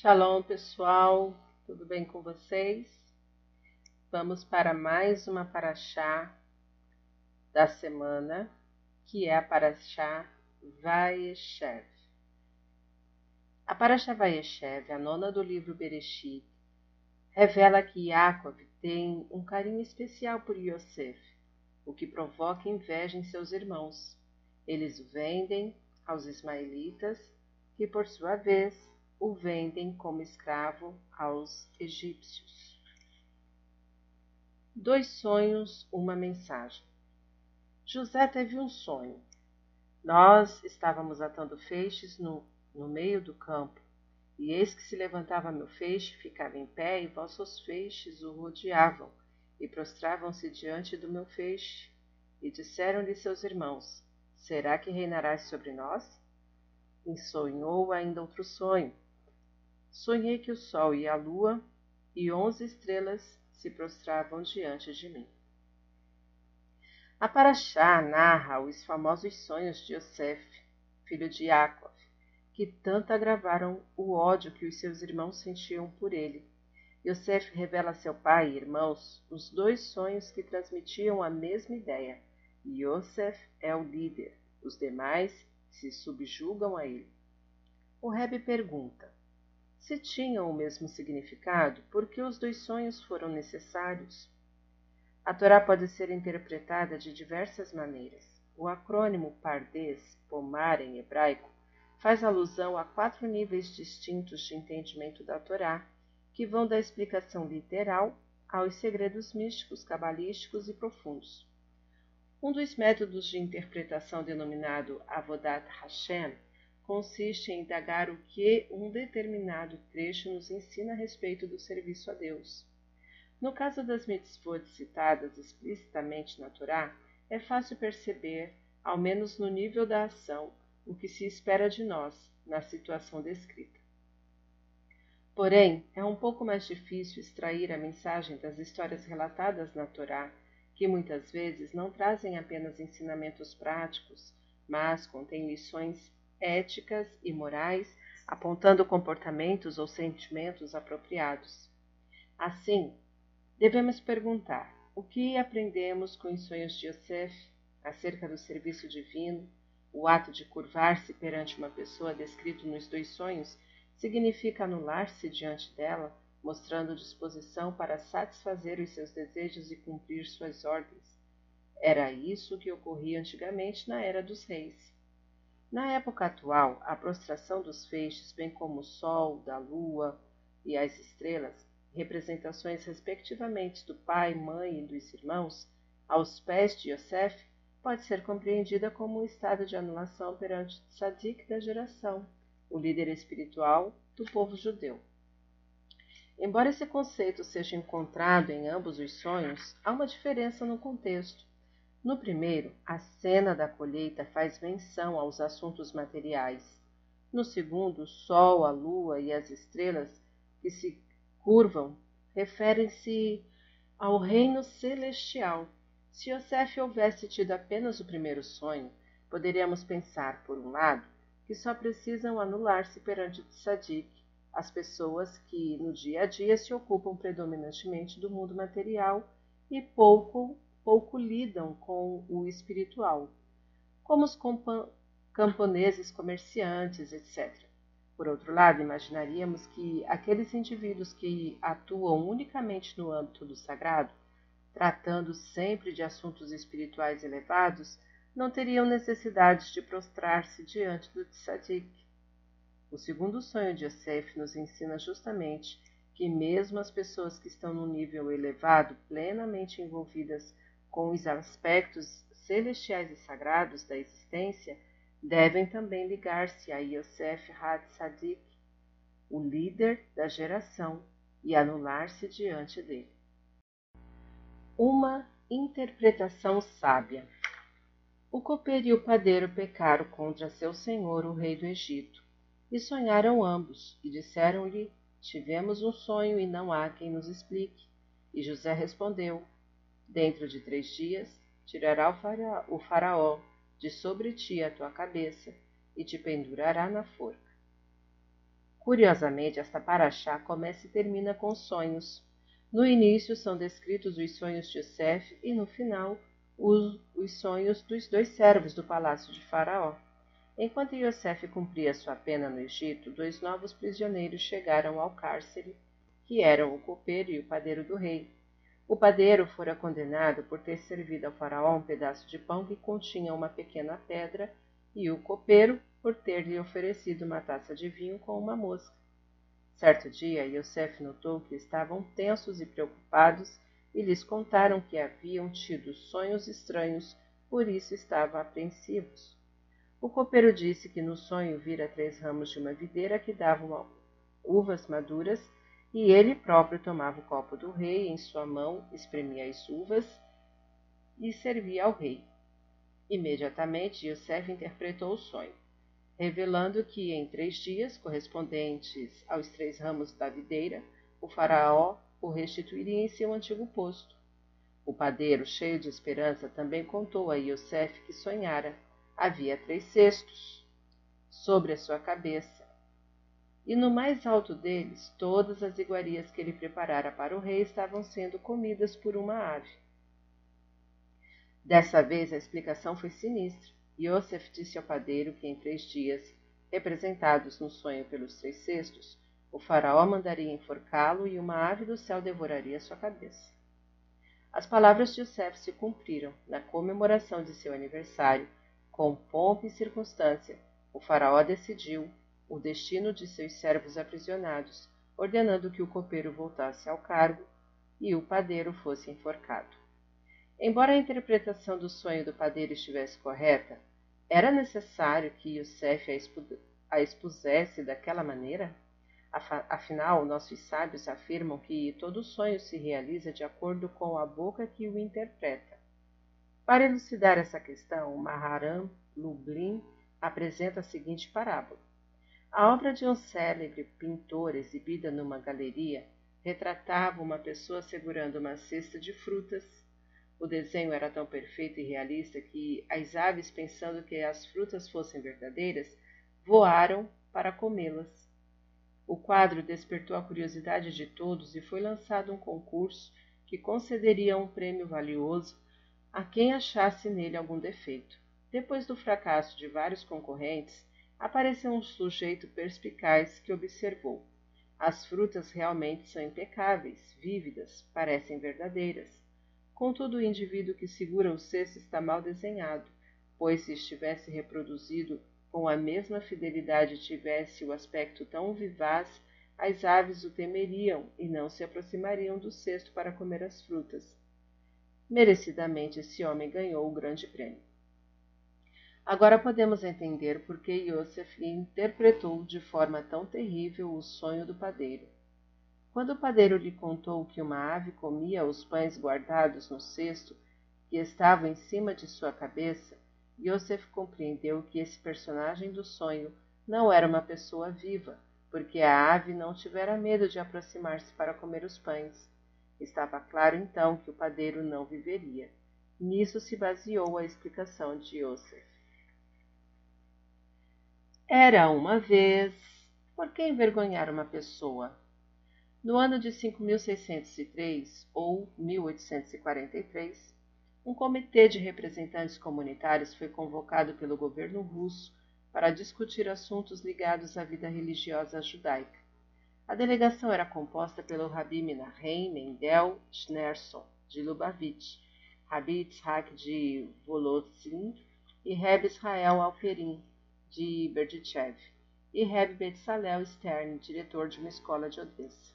Shalom, pessoal, tudo bem com vocês? Vamos para mais uma paraxá da semana, que é a paraxá Vaeshev. A paraxá Vaeshev, a nona do livro Bereshit, revela que Yaakov tem um carinho especial por Yosef, o que provoca inveja em seus irmãos. Eles o vendem aos ismaelitas, que por sua vez o vendem como escravo aos egípcios. Dois sonhos, uma mensagem. José teve um sonho. Nós estávamos atando feixes no, no meio do campo, e eis que se levantava meu feixe, ficava em pé, e vossos feixes o rodeavam, e prostravam-se diante do meu feixe, e disseram-lhe seus irmãos: Será que reinarás sobre nós? E sonhou ainda outro sonho sonhei que o sol e a lua e onze estrelas se prostravam diante de mim. A Paraxá narra os famosos sonhos de Yosef, filho de Yaakov, que tanto agravaram o ódio que os seus irmãos sentiam por ele. Yosef revela a seu pai e irmãos os dois sonhos que transmitiam a mesma ideia. Yosef é o líder, os demais se subjugam a ele. O Rebbe pergunta: se tinham o mesmo significado, por que os dois sonhos foram necessários? A Torá pode ser interpretada de diversas maneiras. O acrônimo Pardes, Pomar em hebraico, faz alusão a quatro níveis distintos de entendimento da Torá, que vão da explicação literal aos segredos místicos, cabalísticos e profundos. Um dos métodos de interpretação denominado Avodat Hashem consiste em indagar o que um determinado trecho nos ensina a respeito do serviço a Deus. No caso das mitzvot citadas explicitamente na Torá, é fácil perceber, ao menos no nível da ação, o que se espera de nós na situação descrita. Porém, é um pouco mais difícil extrair a mensagem das histórias relatadas na Torá, que muitas vezes não trazem apenas ensinamentos práticos, mas contêm lições éticas e morais, apontando comportamentos ou sentimentos apropriados. Assim, devemos perguntar: o que aprendemos com os sonhos de Yosef acerca do serviço divino? O ato de curvar-se perante uma pessoa descrito nos dois sonhos significa anular-se diante dela, mostrando disposição para satisfazer os seus desejos e cumprir suas ordens. Era isso que ocorria antigamente na era dos reis. Na época atual, a prostração dos feixes, bem como o Sol, da Lua e as estrelas, representações respectivamente do pai, mãe e dos irmãos, aos pés de Yosef, pode ser compreendida como um estado de anulação perante o tzadik da geração, o líder espiritual do povo judeu. Embora esse conceito seja encontrado em ambos os sonhos, há uma diferença no contexto. No primeiro, a cena da colheita faz menção aos assuntos materiais. No segundo, o sol, a lua e as estrelas que se curvam referem-se ao reino celestial. Se Yosef houvesse tido apenas o primeiro sonho, poderíamos pensar, por um lado, que só precisam anular-se perante tzadik as pessoas que no dia a dia se ocupam predominantemente do mundo material e pouco pouco lidam com o espiritual, como os camponeses comerciantes, etc. Por outro lado, imaginaríamos que aqueles indivíduos que atuam unicamente no âmbito do sagrado, tratando sempre de assuntos espirituais elevados, não teriam necessidade de prostrar-se diante do tzadik. O segundo sonho de Yosef nos ensina justamente que mesmo as pessoas que estão no nível elevado, plenamente envolvidas com os aspectos celestiais e sagrados da existência, devem também ligar-se a Yosef Hatzadik, o líder da geração, e anular-se diante dele. Uma interpretação sábia. O copeiro e o padeiro pecaram contra seu senhor, o rei do Egito, e sonharam ambos, e disseram-lhe: Tivemos um sonho e não há quem nos explique. E José respondeu: Dentro de três dias tirará o faraó de sobre ti a tua cabeça e te pendurará na forca. Curiosamente, esta paraxá começa e termina com sonhos. No início são descritos os sonhos de Yosef e no final os, os sonhos dos dois servos do palácio de Faraó. Enquanto Yosef cumpria sua pena no Egito, dois novos prisioneiros chegaram ao cárcere, que eram o copeiro e o padeiro do rei. O padeiro fora condenado por ter servido ao faraó um pedaço de pão que continha uma pequena pedra, e o copeiro por ter lhe oferecido uma taça de vinho com uma mosca. Certo dia, Yosef notou que estavam tensos e preocupados e lhes contaram que haviam tido sonhos estranhos, por isso estavam apreensivos. O copeiro disse que no sonho vira três ramos de uma videira que davam uvas maduras e ele próprio tomava o copo do rei em sua mão, espremia as uvas e servia ao rei. Imediatamente Yosef interpretou o sonho, revelando que em três dias, correspondentes aos três ramos da videira, o faraó o restituiria em seu antigo posto. O padeiro, cheio de esperança, também contou a Yosef que sonhara. Havia três cestos sobre a sua cabeça, e no mais alto deles todas as iguarias que ele preparara para o rei estavam sendo comidas por uma ave. Dessa vez a explicação foi sinistra. Yosef disse ao padeiro que em três dias, representados no sonho pelos três cestos, o faraó mandaria enforcá-lo e uma ave do céu devoraria sua cabeça. As palavras de Yosef se cumpriram na comemoração de seu aniversário. Com pompa e circunstância, o faraó decidiu o destino de seus servos aprisionados, ordenando que o copeiro voltasse ao cargo e o padeiro fosse enforcado. Embora a interpretação do sonho do padeiro estivesse correta, era necessário que Yosef a expusesse daquela maneira? Afinal, nossos sábios afirmam que todo sonho se realiza de acordo com a boca que o interpreta. Para elucidar essa questão, Maharam Lublin apresenta a seguinte parábola. A obra de um célebre pintor exibida numa galeria retratava uma pessoa segurando uma cesta de frutas. O desenho era tão perfeito e realista que as aves, pensando que as frutas fossem verdadeiras, voaram para comê-las. O quadro despertou a curiosidade de todos e foi lançado um concurso que concederia um prêmio valioso a quem achasse nele algum defeito. Depois do fracasso de vários concorrentes, apareceu um sujeito perspicaz que observou. As frutas realmente são impecáveis, vívidas, parecem verdadeiras. Contudo, o indivíduo que segura o cesto está mal desenhado, pois se estivesse reproduzido com a mesma fidelidade tivesse o aspecto tão vivaz, as aves o temeriam e não se aproximariam do cesto para comer as frutas. Merecidamente esse homem ganhou o grande prêmio. Agora podemos entender por que Yosef interpretou de forma tão terrível o sonho do padeiro. Quando o padeiro lhe contou que uma ave comia os pães guardados no cesto que estava em cima de sua cabeça, Yosef compreendeu que esse personagem do sonho não era uma pessoa viva, porque a ave não tivera medo de aproximar-se para comer os pães. Estava claro então que o padeiro não viveria. Nisso se baseou a explicação de Yosef. Era uma vez. Por que envergonhar uma pessoa? No ano de 5603 ou 1843, um comitê de representantes comunitários foi convocado pelo governo russo para discutir assuntos ligados à vida religiosa judaica. A delegação era composta pelo Rabi Menahem Mendel Schneerson, de Lubavitch, Rabi Yitzhak de Volodzin e Reb Israel Alperin, de Berdichev, e Reb Betzalel Stern, diretor de uma escola de Odessa.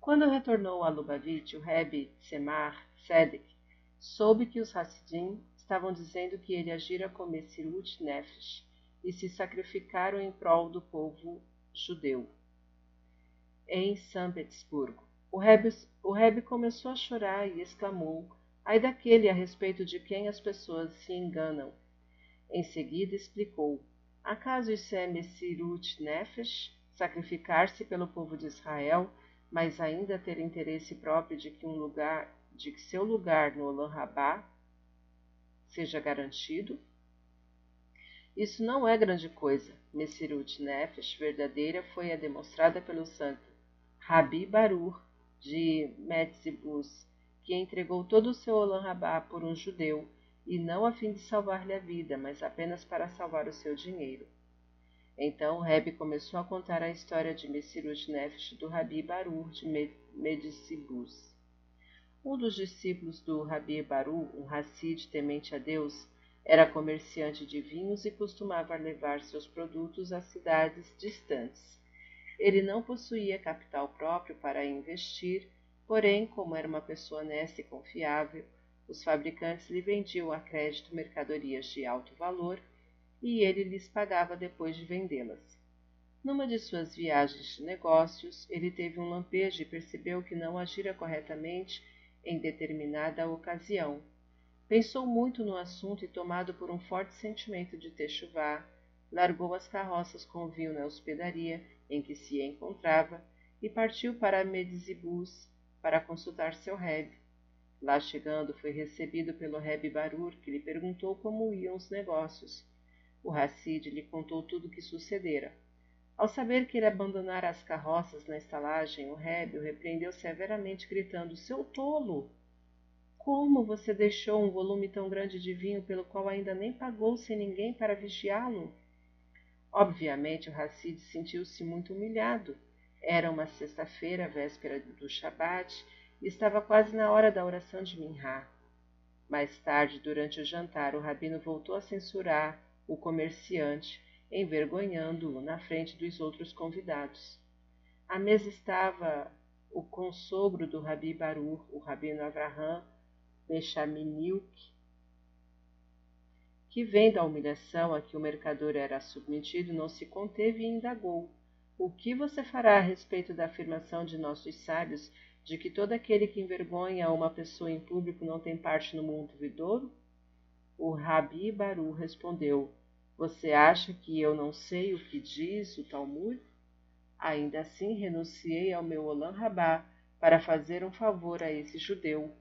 Quando retornou a Lubavitch, o Reb Semar Sedek soube que os Hassidim estavam dizendo que ele agira como Messirut Nefesh e se sacrificaram em prol do povo judeu. Em São Petersburgo, o Rebbe, o começou a chorar e exclamou: Ai daquele a respeito de quem as pessoas se enganam. Em seguida explicou: Acaso isso é Messirut Nefesh? Sacrificar-se pelo povo de Israel, mas ainda ter interesse próprio de que um lugar de que seu lugar no Olam Rabá seja garantido? Isso não é grande coisa. Messirut Nefesh verdadeira foi a demonstrada pelo santo Rabi Barur de Metzibus, que entregou todo o seu Olam Rabá por um judeu, e não a fim de salvar-lhe a vida, mas apenas para salvar o seu dinheiro. Então Reb começou a contar a história de Messirut Nefesh do Rabi Barur de Medicibus. Um dos discípulos do Rabi Baru, um Hassid temente a Deus, era comerciante de vinhos e costumava levar seus produtos a cidades distantes. Ele não possuía capital próprio para investir, porém, como era uma pessoa honesta e confiável, os fabricantes lhe vendiam a crédito mercadorias de alto valor e ele lhes pagava depois de vendê-las. Numa de suas viagens de negócios, ele teve um lampejo e percebeu que não agira corretamente em determinada ocasião. Pensou muito no assunto e, tomado por um forte sentimento de techuvá, largou as carroças com vinho na hospedaria em que se encontrava e partiu para Medzibus para consultar seu rebe. Lá chegando, foi recebido pelo rebe Barur, que lhe perguntou como iam os negócios. O Hassid lhe contou tudo o que sucedera. Ao saber que ele abandonara as carroças na estalagem, o Rebe o repreendeu severamente, gritando: Seu tolo! Como você deixou um volume tão grande de vinho pelo qual ainda nem pagou sem ninguém para vigiá-lo? Obviamente, o Hassid sentiu-se muito humilhado. Era uma sexta-feira, véspera do Shabat, estava quase na hora da oração de Minha. Mais tarde, durante o jantar, o rabino voltou a censurar o comerciante, envergonhando-o na frente dos outros convidados. À mesa estava o consogro do Rabi Baruch, o rabino Avraham Bechaminiuk, que vendo a humilhação a que o mercador era submetido, não se conteve e indagou. O que você fará a respeito da afirmação de nossos sábios de que todo aquele que envergonha uma pessoa em público não tem parte no mundo vidouro? O Rabi Baru respondeu: você acha que eu não sei o que diz o Talmud? Ainda assim renunciei ao meu Olam Rabá para fazer um favor a esse judeu.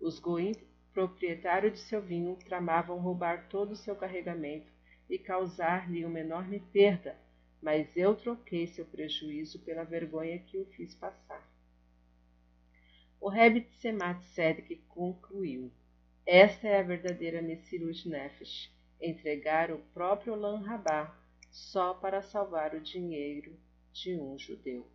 Os goim, proprietário de seu vinho, tramavam roubar todo o seu carregamento e causar-lhe uma enorme perda, mas eu troquei seu prejuízo pela vergonha que o fiz passar. O Rebbe Tzemat Sedek concluiu: Esta é a verdadeira Messirut Nefesh entregar o próprio Lan Rabá só para salvar o dinheiro de um judeu.